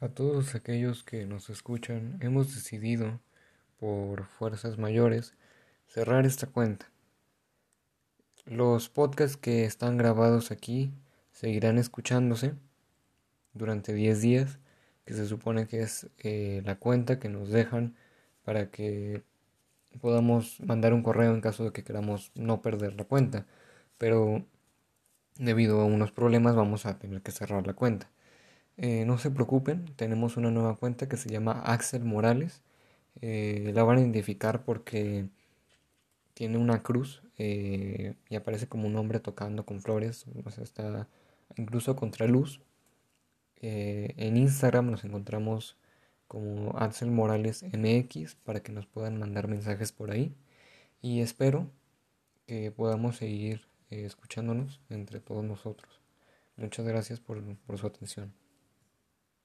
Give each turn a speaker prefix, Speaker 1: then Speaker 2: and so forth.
Speaker 1: A todos aquellos que nos escuchan, hemos decidido, por fuerzas mayores, cerrar esta cuenta. Los podcasts que están grabados aquí seguirán escuchándose durante 10 días, que se supone que es eh, la cuenta que nos dejan para que podamos mandar un correo en caso de que queramos no perder la cuenta. Pero debido a unos problemas vamos a tener que cerrar la cuenta. Eh, no se preocupen, tenemos una nueva cuenta que se llama Axel Morales. Eh, la van a identificar porque tiene una cruz eh, y aparece como un hombre tocando con flores, está incluso contra luz. en Instagram nos encontramos como Axel Morales MX para que nos puedan mandar mensajes por ahí. Y espero que podamos seguir escuchándonos entre todos nosotros. Muchas gracias por su atención.